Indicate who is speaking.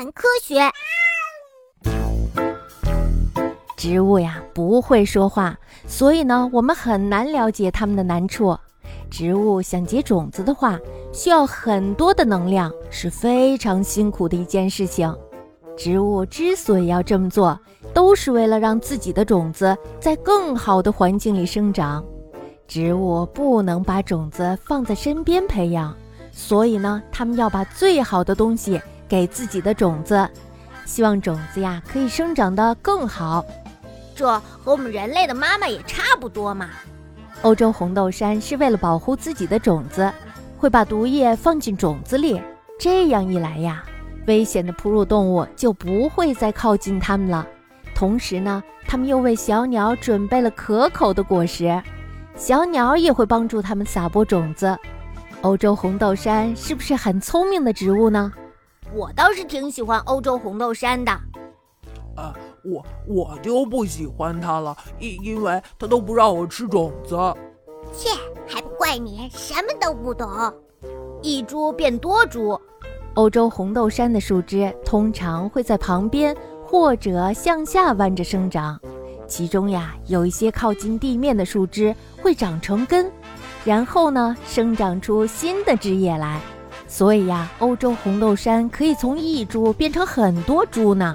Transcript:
Speaker 1: 谈科学。
Speaker 2: 植物呀不会说话，所以呢，我们很难了解它们的难处。植物想结种子的话，需要很多的能量，是非常辛苦的一件事情。植物之所以要这么做，都是为了让自己的种子在更好的环境里生长。植物不能把种子放在身边培养，所以呢，它们要把最好的东西给自己的种子，希望种子呀可以生长得更好。
Speaker 1: 这和我们人类的妈妈也差不多嘛。
Speaker 2: 欧洲红豆杉是为了保护自己的种子，会把毒液放进种子里。这样一来呀，危险的哺乳动物就不会再靠近它们了。同时呢，它们又为小鸟准备了可口的果实，小鸟也会帮助它们撒播种子。欧洲红豆杉是不是很聪明的植物呢？
Speaker 1: 我倒是挺喜欢欧洲红豆杉的。
Speaker 3: 啊。我我就不喜欢它了，因因为它都不让我吃种子。
Speaker 1: 切，还不怪你什么都不懂。一株变多株，
Speaker 2: 欧洲红豆杉的树枝通常会在旁边或者向下弯着生长，其中呀有一些靠近地面的树枝会长成根，然后呢生长出新的枝叶来。所以呀，欧洲红豆杉可以从一株变成很多株呢。